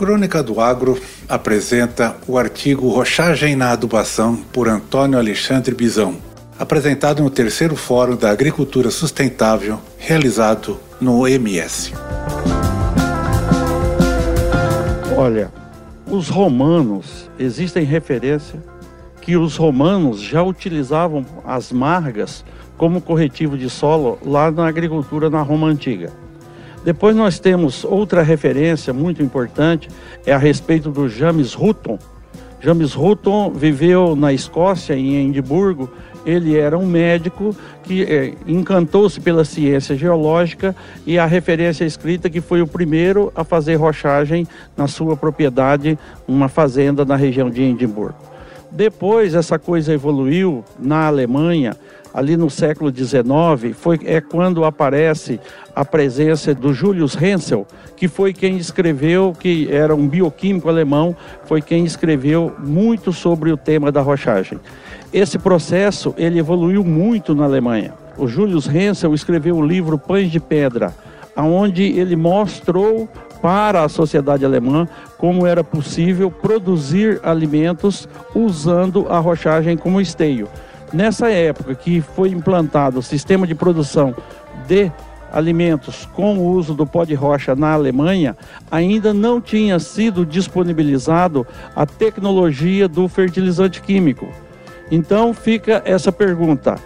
Crônica do Agro apresenta o artigo Rochagem na Adubação por Antônio Alexandre Bizão, apresentado no terceiro Fórum da Agricultura Sustentável, realizado no MS. Olha, os romanos, existem referência que os romanos já utilizavam as margas como corretivo de solo lá na agricultura na Roma Antiga. Depois nós temos outra referência muito importante, é a respeito do James Hutton. James Hutton viveu na Escócia, em Edimburgo. Ele era um médico que é, encantou-se pela ciência geológica e a referência escrita que foi o primeiro a fazer rochagem na sua propriedade, uma fazenda na região de Edimburgo. Depois essa coisa evoluiu na Alemanha, ali no século XIX, foi, é quando aparece a presença do Julius Hensel, que foi quem escreveu, que era um bioquímico alemão, foi quem escreveu muito sobre o tema da rochagem. Esse processo ele evoluiu muito na Alemanha. O Julius Hensel escreveu o livro Pães de Pedra, onde ele mostrou para a sociedade alemã como era possível produzir alimentos usando a rochagem como esteio. Nessa época que foi implantado o sistema de produção de alimentos com o uso do pó de rocha na Alemanha, ainda não tinha sido disponibilizado a tecnologia do fertilizante químico. Então fica essa pergunta: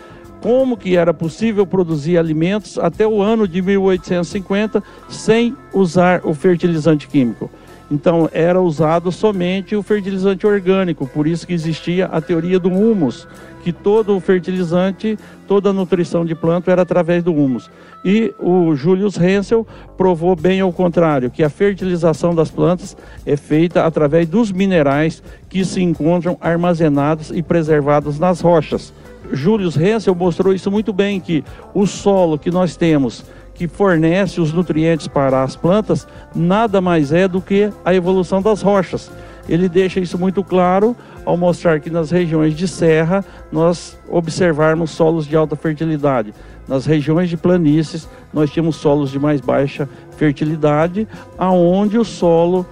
como que era possível produzir alimentos até o ano de 1850 sem usar o fertilizante químico? Então era usado somente o fertilizante orgânico, por isso que existia a teoria do humus, que todo o fertilizante, toda a nutrição de planta era através do humus. E o Julius Hensel provou bem ao contrário, que a fertilização das plantas é feita através dos minerais que se encontram armazenados e preservados nas rochas. Julius Hensel mostrou isso muito bem, que o solo que nós temos que fornece os nutrientes para as plantas nada mais é do que a evolução das rochas. Ele deixa isso muito claro ao mostrar que nas regiões de serra nós observarmos solos de alta fertilidade. Nas regiões de planícies nós tínhamos solos de mais baixa fertilidade, aonde o solo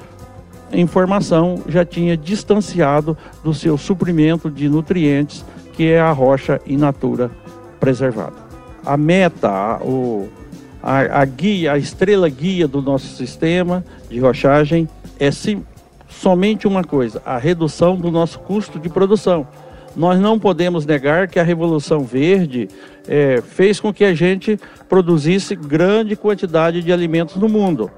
em formação já tinha distanciado do seu suprimento de nutrientes, que é a rocha in natura preservada. A meta, o a, a, guia, a estrela guia do nosso sistema de rochagem é sim, somente uma coisa: a redução do nosso custo de produção. Nós não podemos negar que a Revolução Verde é, fez com que a gente produzisse grande quantidade de alimentos no mundo.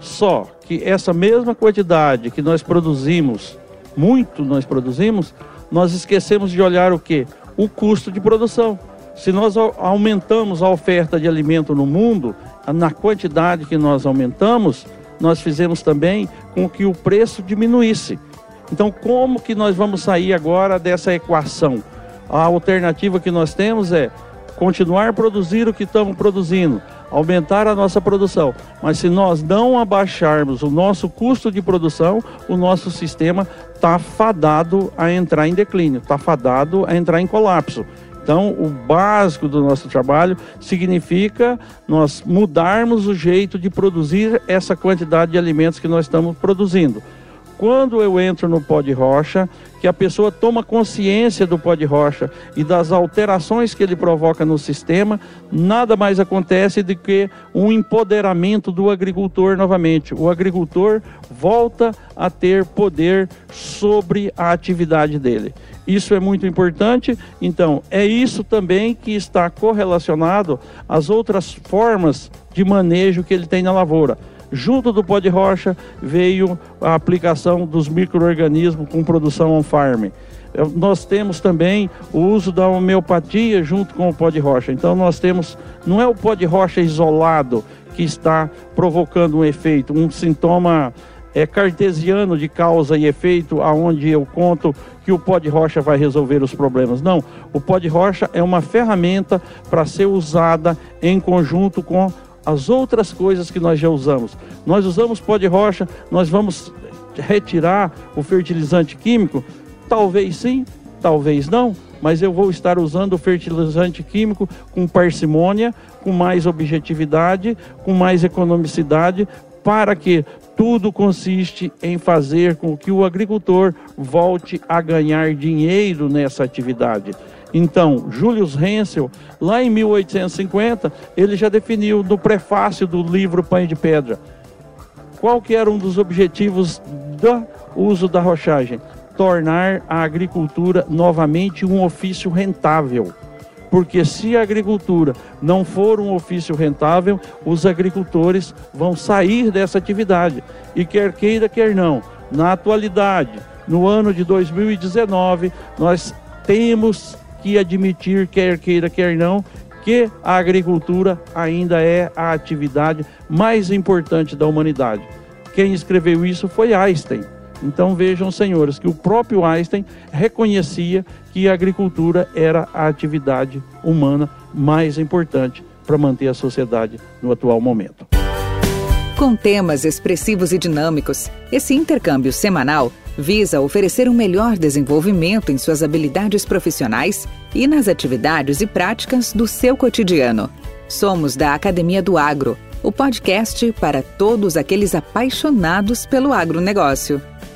Só que essa mesma quantidade que nós produzimos, muito nós produzimos, nós esquecemos de olhar o que? O custo de produção. Se nós aumentamos a oferta de alimento no mundo, na quantidade que nós aumentamos, nós fizemos também com que o preço diminuísse. Então, como que nós vamos sair agora dessa equação? A alternativa que nós temos é continuar a produzir o que estamos produzindo, aumentar a nossa produção. Mas se nós não abaixarmos o nosso custo de produção, o nosso sistema está fadado a entrar em declínio, está fadado a entrar em colapso. Então, o básico do nosso trabalho significa nós mudarmos o jeito de produzir essa quantidade de alimentos que nós estamos produzindo. Quando eu entro no pó de rocha, que a pessoa toma consciência do pó de rocha e das alterações que ele provoca no sistema, nada mais acontece do que um empoderamento do agricultor novamente. O agricultor volta a ter poder sobre a atividade dele. Isso é muito importante. Então, é isso também que está correlacionado às outras formas de manejo que ele tem na lavoura. Junto do pó de rocha veio a aplicação dos micro-organismos com produção on-farm. nós temos também o uso da homeopatia junto com o pó de rocha. Então nós temos, não é o pó de rocha isolado que está provocando um efeito, um sintoma é, cartesiano de causa e efeito, aonde eu conto que o pó de rocha vai resolver os problemas. Não, o pó de rocha é uma ferramenta para ser usada em conjunto com as outras coisas que nós já usamos. Nós usamos pó de rocha, nós vamos retirar o fertilizante químico? Talvez sim, talvez não, mas eu vou estar usando o fertilizante químico com parcimônia, com mais objetividade, com mais economicidade, para que tudo consiste em fazer com que o agricultor volte a ganhar dinheiro nessa atividade. Então, Julius Hensel, lá em 1850, ele já definiu no prefácio do livro Pães de Pedra qual que era um dos objetivos do uso da rochagem? Tornar a agricultura novamente um ofício rentável. Porque se a agricultura não for um ofício rentável, os agricultores vão sair dessa atividade. E quer queira, quer não, na atualidade, no ano de 2019, nós temos que admitir, quer queira, quer não, que a agricultura ainda é a atividade mais importante da humanidade. Quem escreveu isso foi Einstein. Então vejam, senhores, que o próprio Einstein reconhecia que a agricultura era a atividade humana mais importante para manter a sociedade no atual momento. Com temas expressivos e dinâmicos, esse intercâmbio semanal visa oferecer um melhor desenvolvimento em suas habilidades profissionais e nas atividades e práticas do seu cotidiano. Somos da Academia do Agro, o podcast para todos aqueles apaixonados pelo agronegócio.